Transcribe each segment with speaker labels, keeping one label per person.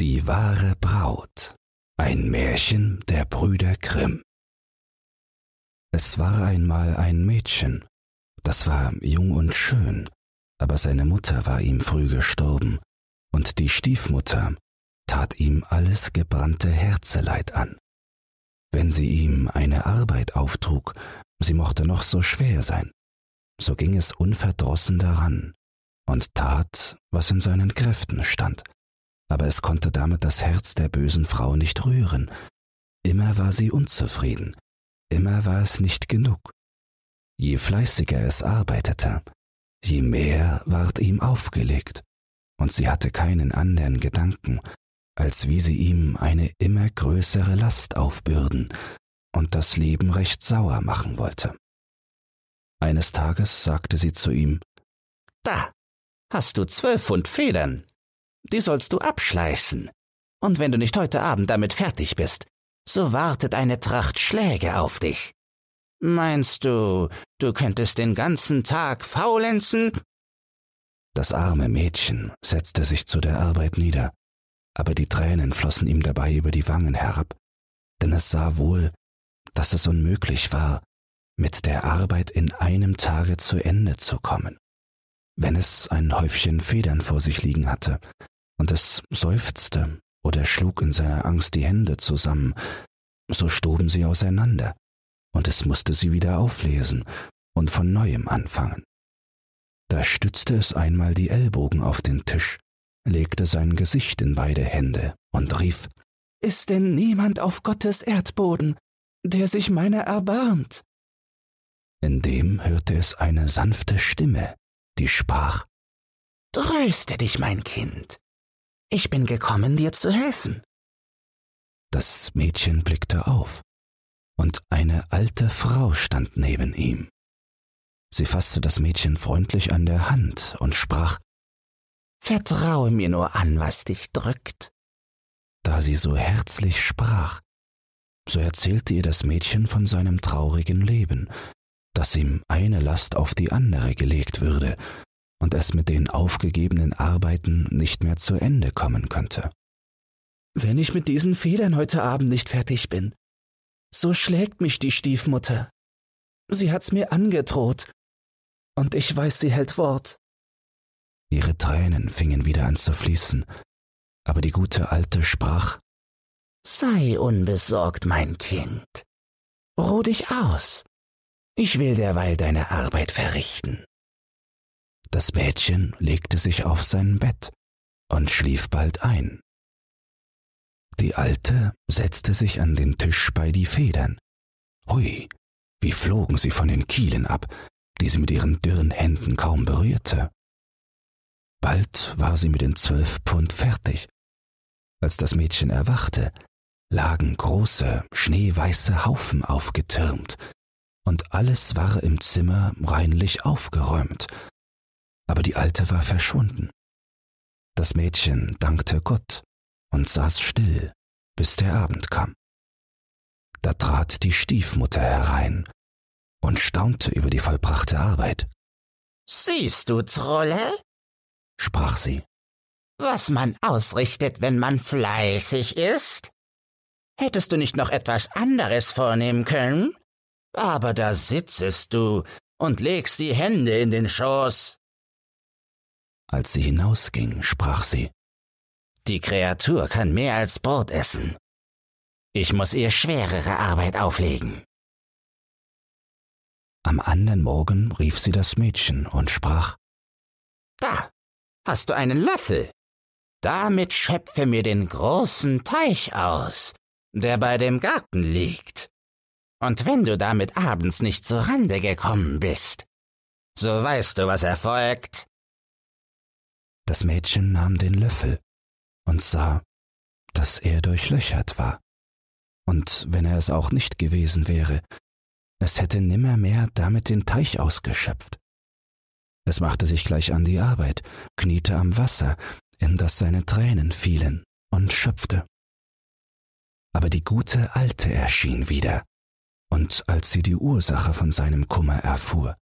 Speaker 1: Die wahre Braut. Ein Märchen der Brüder Grimm. Es war einmal ein Mädchen, das war jung und schön, aber seine Mutter war ihm früh gestorben, und die Stiefmutter tat ihm alles gebrannte Herzeleid an. Wenn sie ihm eine Arbeit auftrug, sie mochte noch so schwer sein, so ging es unverdrossen daran und tat, was in seinen Kräften stand aber es konnte damit das Herz der bösen Frau nicht rühren. Immer war sie unzufrieden, immer war es nicht genug. Je fleißiger es arbeitete, je mehr ward ihm aufgelegt, und sie hatte keinen anderen Gedanken, als wie sie ihm eine immer größere Last aufbürden und das Leben recht sauer machen wollte. Eines Tages sagte sie zu ihm
Speaker 2: Da hast du zwölf Pfund Federn, die sollst du abschleißen. Und wenn du nicht heute Abend damit fertig bist, so wartet eine Tracht Schläge auf dich. Meinst du, du könntest den ganzen Tag faulenzen?
Speaker 1: Das arme Mädchen setzte sich zu der Arbeit nieder, aber die Tränen flossen ihm dabei über die Wangen herab, denn es sah wohl, dass es unmöglich war, mit der Arbeit in einem Tage zu Ende zu kommen. Wenn es ein Häufchen Federn vor sich liegen hatte, und es seufzte oder schlug in seiner Angst die Hände zusammen, so stoben sie auseinander, und es musste sie wieder auflesen und von neuem anfangen. Da stützte es einmal die Ellbogen auf den Tisch, legte sein Gesicht in beide Hände und rief
Speaker 3: Ist denn niemand auf Gottes Erdboden, der sich meiner erbarmt?
Speaker 1: Indem hörte es eine sanfte Stimme, die sprach
Speaker 2: Tröste dich, mein Kind, ich bin gekommen, dir zu helfen.
Speaker 1: Das Mädchen blickte auf, und eine alte Frau stand neben ihm. Sie fasste das Mädchen freundlich an der Hand und sprach
Speaker 2: Vertraue mir nur an, was dich drückt.
Speaker 1: Da sie so herzlich sprach, so erzählte ihr das Mädchen von seinem traurigen Leben, dass ihm eine Last auf die andere gelegt würde und es mit den aufgegebenen Arbeiten nicht mehr zu Ende kommen könnte.
Speaker 3: Wenn ich mit diesen Federn heute Abend nicht fertig bin, so schlägt mich die Stiefmutter. Sie hat's mir angedroht, und ich weiß, sie hält Wort.
Speaker 1: Ihre Tränen fingen wieder an zu fließen, aber die gute Alte sprach
Speaker 2: Sei unbesorgt, mein Kind. Ruh dich aus. Ich will derweil deine Arbeit verrichten.
Speaker 1: Das Mädchen legte sich auf sein Bett und schlief bald ein. Die Alte setzte sich an den Tisch bei die Federn. Hui, wie flogen sie von den Kielen ab, die sie mit ihren dürren Händen kaum berührte. Bald war sie mit den zwölf Pfund fertig. Als das Mädchen erwachte, lagen große, schneeweiße Haufen aufgetürmt, und alles war im Zimmer reinlich aufgeräumt, aber die Alte war verschwunden. Das Mädchen dankte Gott und saß still, bis der Abend kam. Da trat die Stiefmutter herein und staunte über die vollbrachte Arbeit.
Speaker 2: Siehst du, Trolle?
Speaker 1: sprach sie.
Speaker 2: Was man ausrichtet, wenn man fleißig ist? Hättest du nicht noch etwas anderes vornehmen können? Aber da sitzest du und legst die Hände in den Schoß.
Speaker 1: Als sie hinausging, sprach sie
Speaker 2: Die Kreatur kann mehr als Brot essen. Ich muss ihr schwerere Arbeit auflegen.
Speaker 1: Am anderen Morgen rief sie das Mädchen und sprach
Speaker 2: Da hast du einen Löffel. Damit schöpfe mir den großen Teich aus, der bei dem Garten liegt. Und wenn du damit abends nicht zur Rande gekommen bist, so weißt du, was erfolgt.
Speaker 1: Das Mädchen nahm den Löffel und sah, dass er durchlöchert war. Und wenn er es auch nicht gewesen wäre, es hätte nimmermehr damit den Teich ausgeschöpft. Es machte sich gleich an die Arbeit, kniete am Wasser, in das seine Tränen fielen, und schöpfte. Aber die gute Alte erschien wieder, und als sie die Ursache von seinem Kummer erfuhr,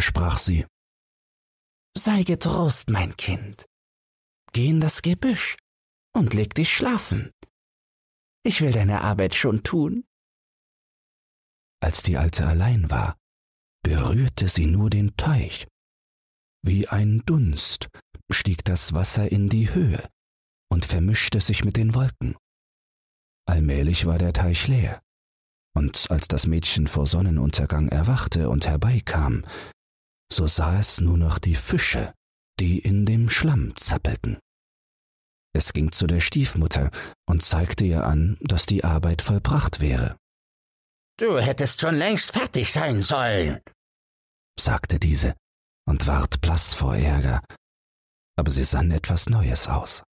Speaker 1: sprach sie
Speaker 2: Sei getrost, mein Kind. Geh in das Gebüsch
Speaker 3: und leg dich schlafen. Ich will deine Arbeit schon tun.
Speaker 1: Als die Alte allein war, berührte sie nur den Teich. Wie ein Dunst stieg das Wasser in die Höhe und vermischte sich mit den Wolken. Allmählich war der Teich leer, und als das Mädchen vor Sonnenuntergang erwachte und herbeikam, so sah es nur noch die Fische, die in dem Schlamm zappelten. Es ging zu der Stiefmutter und zeigte ihr an, dass die Arbeit vollbracht wäre.
Speaker 2: Du hättest schon längst fertig sein sollen,
Speaker 1: sagte diese und ward blass vor Ärger, aber sie sann etwas Neues aus.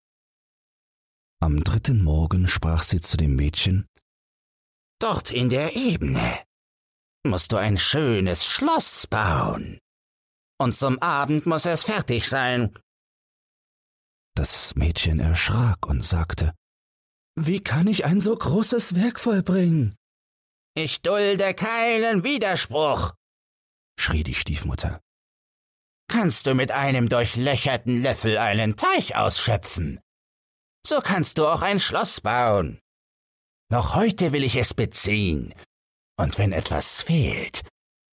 Speaker 1: Am dritten Morgen sprach sie zu dem Mädchen
Speaker 2: Dort in der Ebene musst du ein schönes Schloss bauen. Und zum Abend muss es fertig sein.
Speaker 1: Das Mädchen erschrak und sagte
Speaker 3: Wie kann ich ein so großes Werk vollbringen?
Speaker 2: Ich dulde keinen Widerspruch, schrie die Stiefmutter. Kannst du mit einem durchlöcherten Löffel einen Teich ausschöpfen? So kannst du auch ein Schloss bauen. Noch heute will ich es beziehen, und wenn etwas fehlt,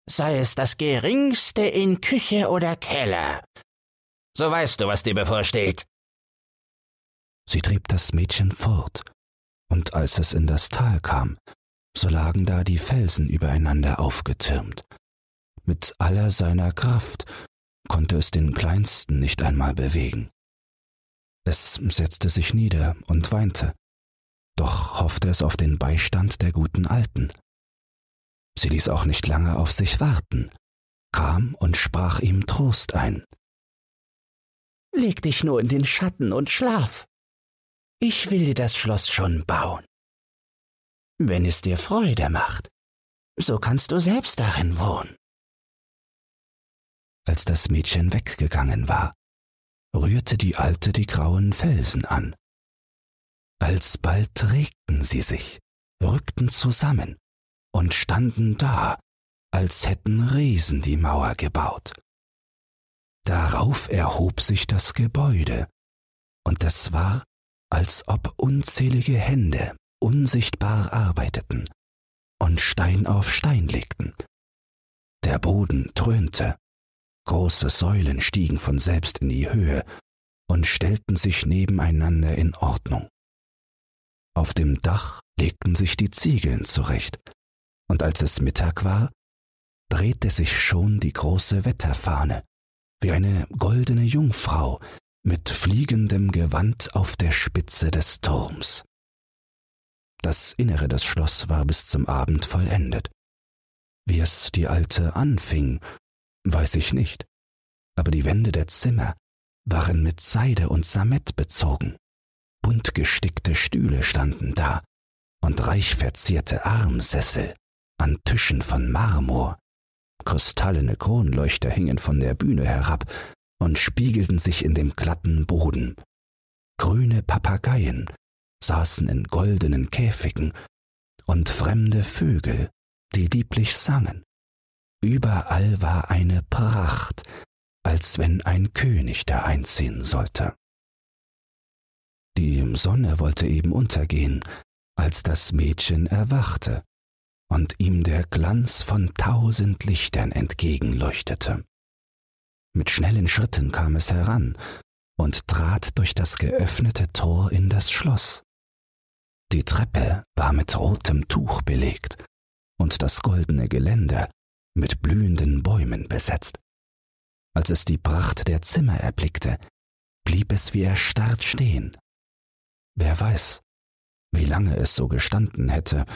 Speaker 2: sei es das geringste in Küche oder Keller, so weißt du, was dir bevorsteht.
Speaker 1: Sie trieb das Mädchen fort, und als es in das Tal kam, so lagen da die Felsen übereinander aufgetürmt. Mit aller seiner Kraft konnte es den kleinsten nicht einmal bewegen. Es setzte sich nieder und weinte, doch hoffte es auf den Beistand der guten Alten. Sie ließ auch nicht lange auf sich warten, kam und sprach ihm Trost ein.
Speaker 3: Leg dich nur in den Schatten und schlaf. Ich will dir das Schloss schon bauen. Wenn es dir Freude macht, so kannst du selbst darin wohnen.
Speaker 1: Als das Mädchen weggegangen war, rührte die Alte die grauen Felsen an. Alsbald regten sie sich, rückten zusammen und standen da, als hätten Riesen die Mauer gebaut. Darauf erhob sich das Gebäude, und es war, als ob unzählige Hände unsichtbar arbeiteten und Stein auf Stein legten. Der Boden dröhnte, große Säulen stiegen von selbst in die Höhe und stellten sich nebeneinander in Ordnung. Auf dem Dach legten sich die Ziegeln zurecht, und als es Mittag war, drehte sich schon die große Wetterfahne, wie eine goldene Jungfrau mit fliegendem Gewand auf der Spitze des Turms. Das Innere des Schloss war bis zum Abend vollendet. Wie es die Alte anfing, weiß ich nicht, aber die Wände der Zimmer waren mit Seide und Samett bezogen. Bunt gestickte Stühle standen da und reich verzierte Armsessel an Tischen von Marmor. Kristallene Kronleuchter hingen von der Bühne herab und spiegelten sich in dem glatten Boden. Grüne Papageien saßen in goldenen Käfigen und fremde Vögel, die lieblich sangen. Überall war eine Pracht, als wenn ein König da einziehen sollte. Die Sonne wollte eben untergehen, als das Mädchen erwachte und ihm der Glanz von tausend Lichtern entgegenleuchtete. Mit schnellen Schritten kam es heran und trat durch das geöffnete Tor in das Schloss. Die Treppe war mit rotem Tuch belegt und das goldene Geländer mit blühenden Bäumen besetzt. Als es die Pracht der Zimmer erblickte, blieb es wie erstarrt stehen. Wer weiß, wie lange es so gestanden hätte,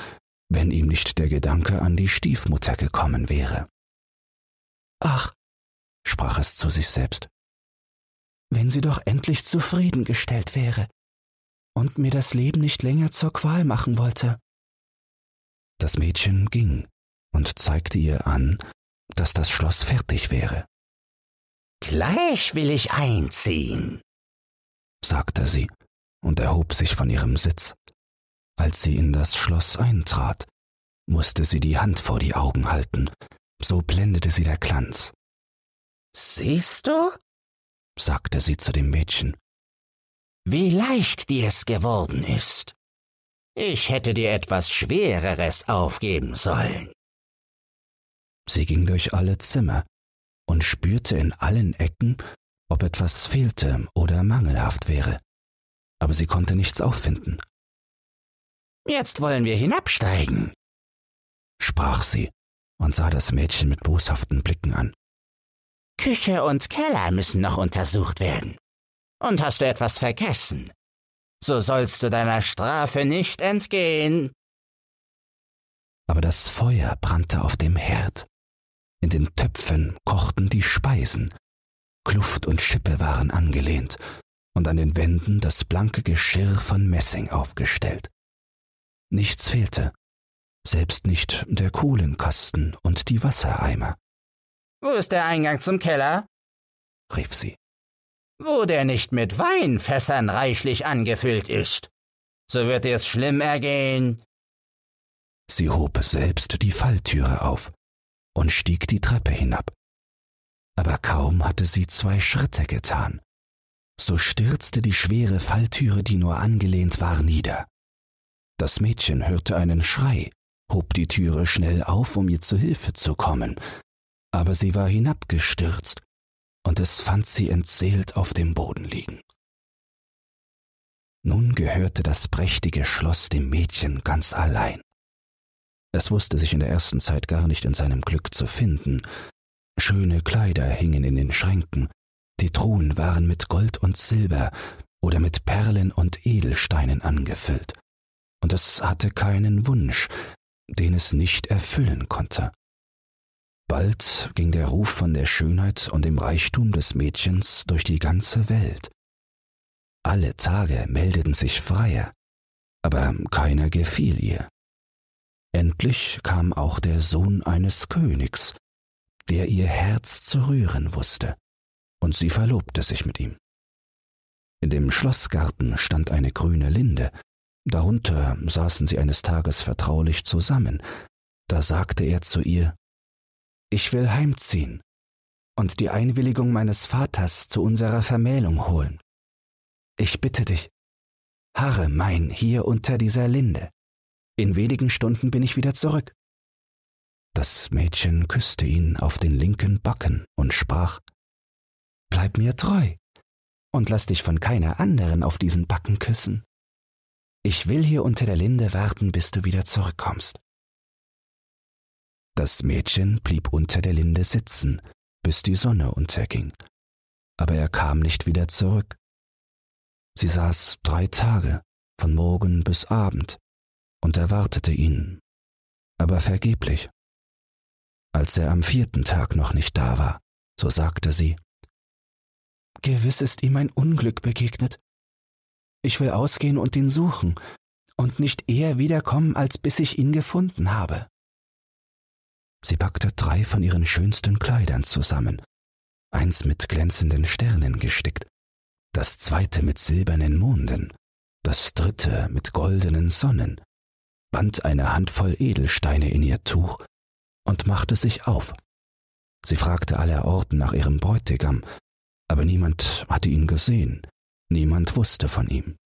Speaker 1: wenn ihm nicht der Gedanke an die Stiefmutter gekommen wäre.
Speaker 3: Ach, sprach es zu sich selbst, wenn sie doch endlich zufriedengestellt wäre und mir das Leben nicht länger zur Qual machen wollte.
Speaker 1: Das Mädchen ging und zeigte ihr an, dass das Schloss fertig wäre.
Speaker 2: Gleich will ich einziehen,
Speaker 1: sagte sie und erhob sich von ihrem Sitz. Als sie in das Schloss eintrat, musste sie die Hand vor die Augen halten, so blendete sie der Glanz.
Speaker 2: Siehst du?
Speaker 1: sagte sie zu dem Mädchen.
Speaker 2: wie leicht dir es geworden ist. Ich hätte dir etwas Schwereres aufgeben sollen.
Speaker 1: Sie ging durch alle Zimmer und spürte in allen Ecken, ob etwas fehlte oder mangelhaft wäre, aber sie konnte nichts auffinden.
Speaker 2: Jetzt wollen wir hinabsteigen,
Speaker 1: sprach sie und sah das Mädchen mit boshaften Blicken an.
Speaker 2: Küche und Keller müssen noch untersucht werden. Und hast du etwas vergessen? So sollst du deiner Strafe nicht entgehen.
Speaker 1: Aber das Feuer brannte auf dem Herd. In den Töpfen kochten die Speisen. Kluft und Schippe waren angelehnt und an den Wänden das blanke Geschirr von Messing aufgestellt. Nichts fehlte, selbst nicht der Kohlenkasten und die Wassereimer.
Speaker 2: Wo ist der Eingang zum Keller?
Speaker 1: rief sie.
Speaker 2: Wo der nicht mit Weinfässern reichlich angefüllt ist. So wird dir's schlimm ergehen.
Speaker 1: Sie hob selbst die Falltüre auf und stieg die Treppe hinab. Aber kaum hatte sie zwei Schritte getan, so stürzte die schwere Falltüre, die nur angelehnt war, nieder. Das Mädchen hörte einen Schrei, hob die Türe schnell auf, um ihr zu Hilfe zu kommen, aber sie war hinabgestürzt, und es fand sie entseelt auf dem Boden liegen. Nun gehörte das prächtige Schloss dem Mädchen ganz allein. Es wusste sich in der ersten Zeit gar nicht in seinem Glück zu finden. Schöne Kleider hingen in den Schränken, die Truhen waren mit Gold und Silber oder mit Perlen und Edelsteinen angefüllt, und es hatte keinen Wunsch, den es nicht erfüllen konnte. Bald ging der Ruf von der Schönheit und dem Reichtum des Mädchens durch die ganze Welt. Alle Tage meldeten sich Freier, aber keiner gefiel ihr. Endlich kam auch der Sohn eines Königs, der ihr Herz zu rühren wusste, und sie verlobte sich mit ihm. In dem Schlossgarten stand eine grüne Linde, darunter saßen sie eines Tages vertraulich zusammen, da sagte er zu ihr Ich will heimziehen und die Einwilligung meines Vaters zu unserer Vermählung holen. Ich bitte dich, harre mein hier unter dieser Linde. In wenigen Stunden bin ich wieder zurück. Das Mädchen küsste ihn auf den linken Backen und sprach Bleib mir treu und lass dich von keiner anderen auf diesen Backen küssen. Ich will hier unter der Linde warten, bis du wieder zurückkommst. Das Mädchen blieb unter der Linde sitzen, bis die Sonne unterging, aber er kam nicht wieder zurück. Sie saß drei Tage, von Morgen bis Abend, und erwartete ihn, aber vergeblich. Als er am vierten Tag noch nicht da war, so sagte sie, Gewiss ist ihm ein Unglück begegnet. Ich will ausgehen und ihn suchen und nicht eher wiederkommen, als bis ich ihn gefunden habe. Sie packte drei von ihren schönsten Kleidern zusammen, eins mit glänzenden Sternen gestickt, das zweite mit silbernen Monden, das dritte mit goldenen Sonnen, band eine Handvoll Edelsteine in ihr Tuch und machte sich auf. Sie fragte allerorten nach ihrem Bräutigam, aber niemand hatte ihn gesehen, niemand wusste von ihm.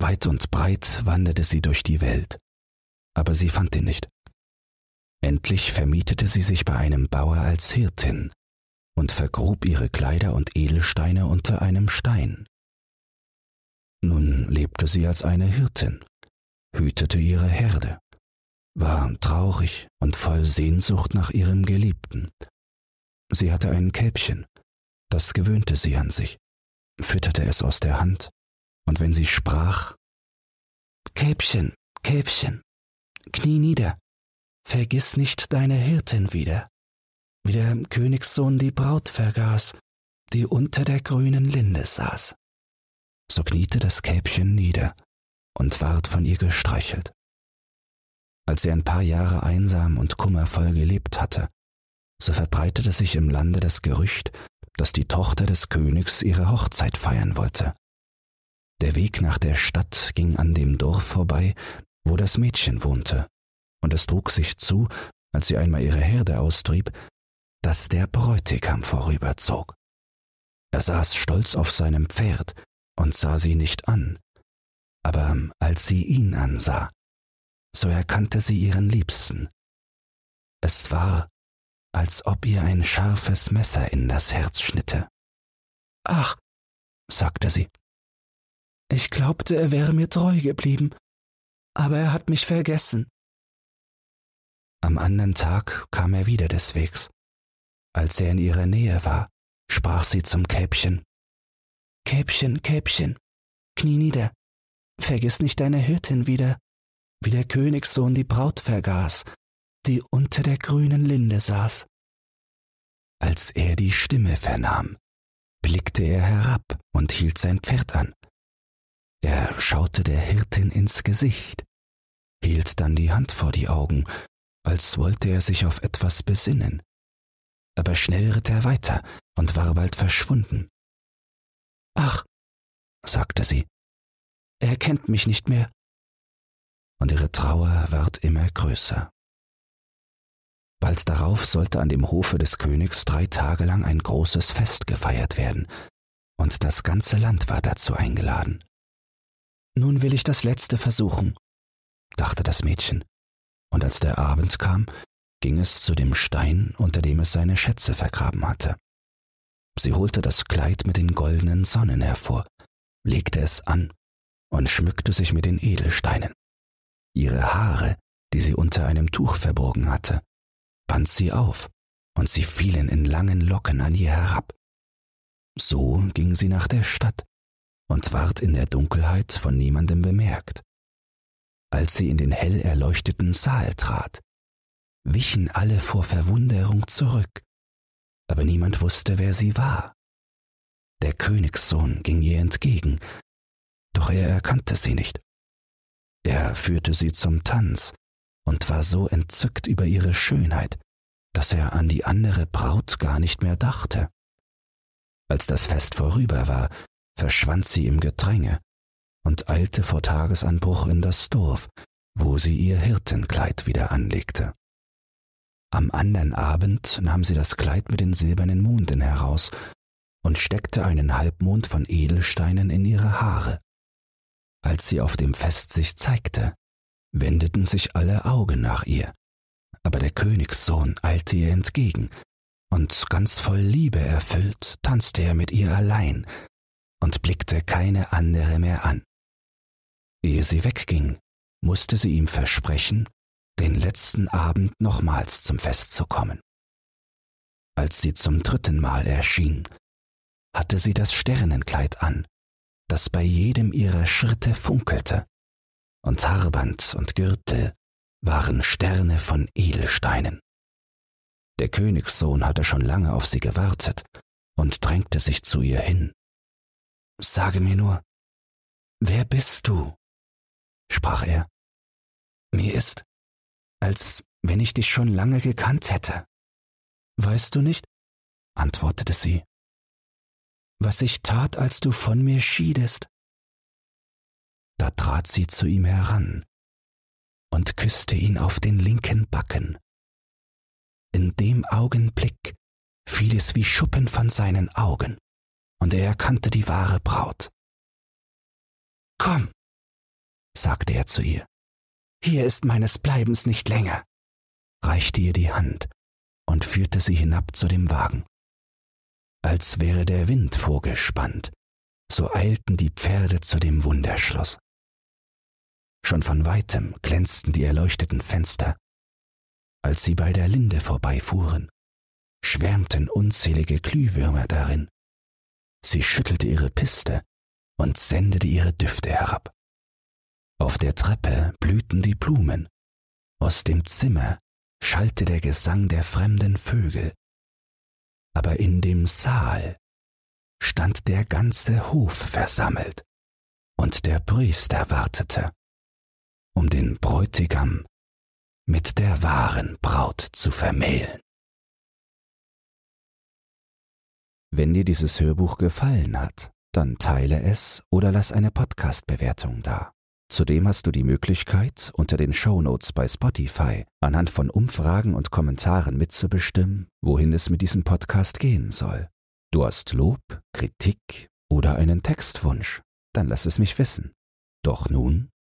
Speaker 1: Weit und breit wanderte sie durch die Welt, aber sie fand ihn nicht. Endlich vermietete sie sich bei einem Bauer als Hirtin und vergrub ihre Kleider und Edelsteine unter einem Stein. Nun lebte sie als eine Hirtin, hütete ihre Herde, war traurig und voll Sehnsucht nach ihrem Geliebten. Sie hatte ein Kälbchen, das gewöhnte sie an sich, fütterte es aus der Hand, und wenn sie sprach Kälbchen, Kälbchen, knie nieder, vergiss nicht deine Hirtin wieder, wie der Königssohn die Braut vergaß, die unter der grünen Linde saß. So kniete das Kälbchen nieder und ward von ihr gestreichelt. Als sie ein paar Jahre einsam und kummervoll gelebt hatte, so verbreitete sich im Lande das Gerücht, dass die Tochter des Königs ihre Hochzeit feiern wollte. Der Weg nach der Stadt ging an dem Dorf vorbei, wo das Mädchen wohnte, und es trug sich zu, als sie einmal ihre Herde austrieb, dass der Bräutigam vorüberzog. Er saß stolz auf seinem Pferd, und sah sie nicht an, aber als sie ihn ansah, so erkannte sie ihren Liebsten. Es war, als ob ihr ein scharfes Messer in das Herz schnitte. Ach, sagte sie, ich glaubte, er wäre mir treu geblieben, aber er hat mich vergessen. Am anderen Tag kam er wieder des Wegs. Als er in ihrer Nähe war, sprach sie zum Kälbchen. Kälbchen, Kälbchen, knie nieder, vergiss nicht deine Hirtin wieder, wie der Königssohn die Braut vergaß, die unter der grünen Linde saß. Als er die Stimme vernahm, blickte er herab und hielt sein Pferd an. Er schaute der Hirtin ins Gesicht, hielt dann die Hand vor die Augen, als wollte er sich auf etwas besinnen. Aber schnell ritt er weiter und war bald verschwunden. Ach, sagte sie, er kennt mich nicht mehr. Und ihre Trauer ward immer größer. Bald darauf sollte an dem Hofe des Königs drei Tage lang ein großes Fest gefeiert werden, und das ganze Land war dazu eingeladen. Nun will ich das letzte versuchen, dachte das Mädchen, und als der Abend kam, ging es zu dem Stein, unter dem es seine Schätze vergraben hatte. Sie holte das Kleid mit den goldenen Sonnen hervor, legte es an und schmückte sich mit den Edelsteinen. Ihre Haare, die sie unter einem Tuch verborgen hatte, band sie auf, und sie fielen in langen Locken an ihr herab. So ging sie nach der Stadt und ward in der Dunkelheit von niemandem bemerkt. Als sie in den hell erleuchteten Saal trat, wichen alle vor Verwunderung zurück, aber niemand wusste, wer sie war. Der Königssohn ging ihr entgegen, doch er erkannte sie nicht. Er führte sie zum Tanz und war so entzückt über ihre Schönheit, dass er an die andere Braut gar nicht mehr dachte. Als das Fest vorüber war, verschwand sie im Gedränge und eilte vor Tagesanbruch in das Dorf, wo sie ihr Hirtenkleid wieder anlegte. Am andern Abend nahm sie das Kleid mit den silbernen Monden heraus und steckte einen Halbmond von Edelsteinen in ihre Haare. Als sie auf dem Fest sich zeigte, wendeten sich alle Augen nach ihr, aber der Königssohn eilte ihr entgegen, und ganz voll Liebe erfüllt tanzte er mit ihr allein und blickte keine andere mehr an. Ehe sie wegging, musste sie ihm versprechen, den letzten Abend nochmals zum Fest zu kommen. Als sie zum dritten Mal erschien, hatte sie das Sternenkleid an, das bei jedem ihrer Schritte funkelte, und Harband und Gürtel waren Sterne von Edelsteinen. Der Königssohn hatte schon lange auf sie gewartet und drängte sich zu ihr hin. Sage mir nur, wer bist du? sprach er. Mir ist, als wenn ich dich schon lange gekannt hätte. Weißt du nicht? antwortete sie was ich tat, als du von mir schiedest. Da trat sie zu ihm heran und küsste ihn auf den linken Backen. In dem Augenblick fiel es wie Schuppen von seinen Augen, und er erkannte die wahre Braut. Komm, sagte er zu ihr, hier ist meines Bleibens nicht länger, reichte ihr die Hand und führte sie hinab zu dem Wagen als wäre der Wind vorgespannt, so eilten die Pferde zu dem Wunderschloss. Schon von weitem glänzten die erleuchteten Fenster. Als sie bei der Linde vorbeifuhren, schwärmten unzählige Glühwürmer darin. Sie schüttelte ihre Piste und sendete ihre Düfte herab. Auf der Treppe blühten die Blumen, aus dem Zimmer schallte der Gesang der fremden Vögel, aber in dem Saal stand der ganze Hof versammelt, und der Priester wartete, um den Bräutigam mit der wahren Braut zu vermählen. Wenn dir dieses Hörbuch gefallen hat, dann teile es oder lass eine Podcast-Bewertung da. Zudem hast du die Möglichkeit, unter den Shownotes bei Spotify anhand von Umfragen und Kommentaren mitzubestimmen, wohin es mit diesem Podcast gehen soll. Du hast Lob, Kritik oder einen Textwunsch dann lass es mich wissen. Doch nun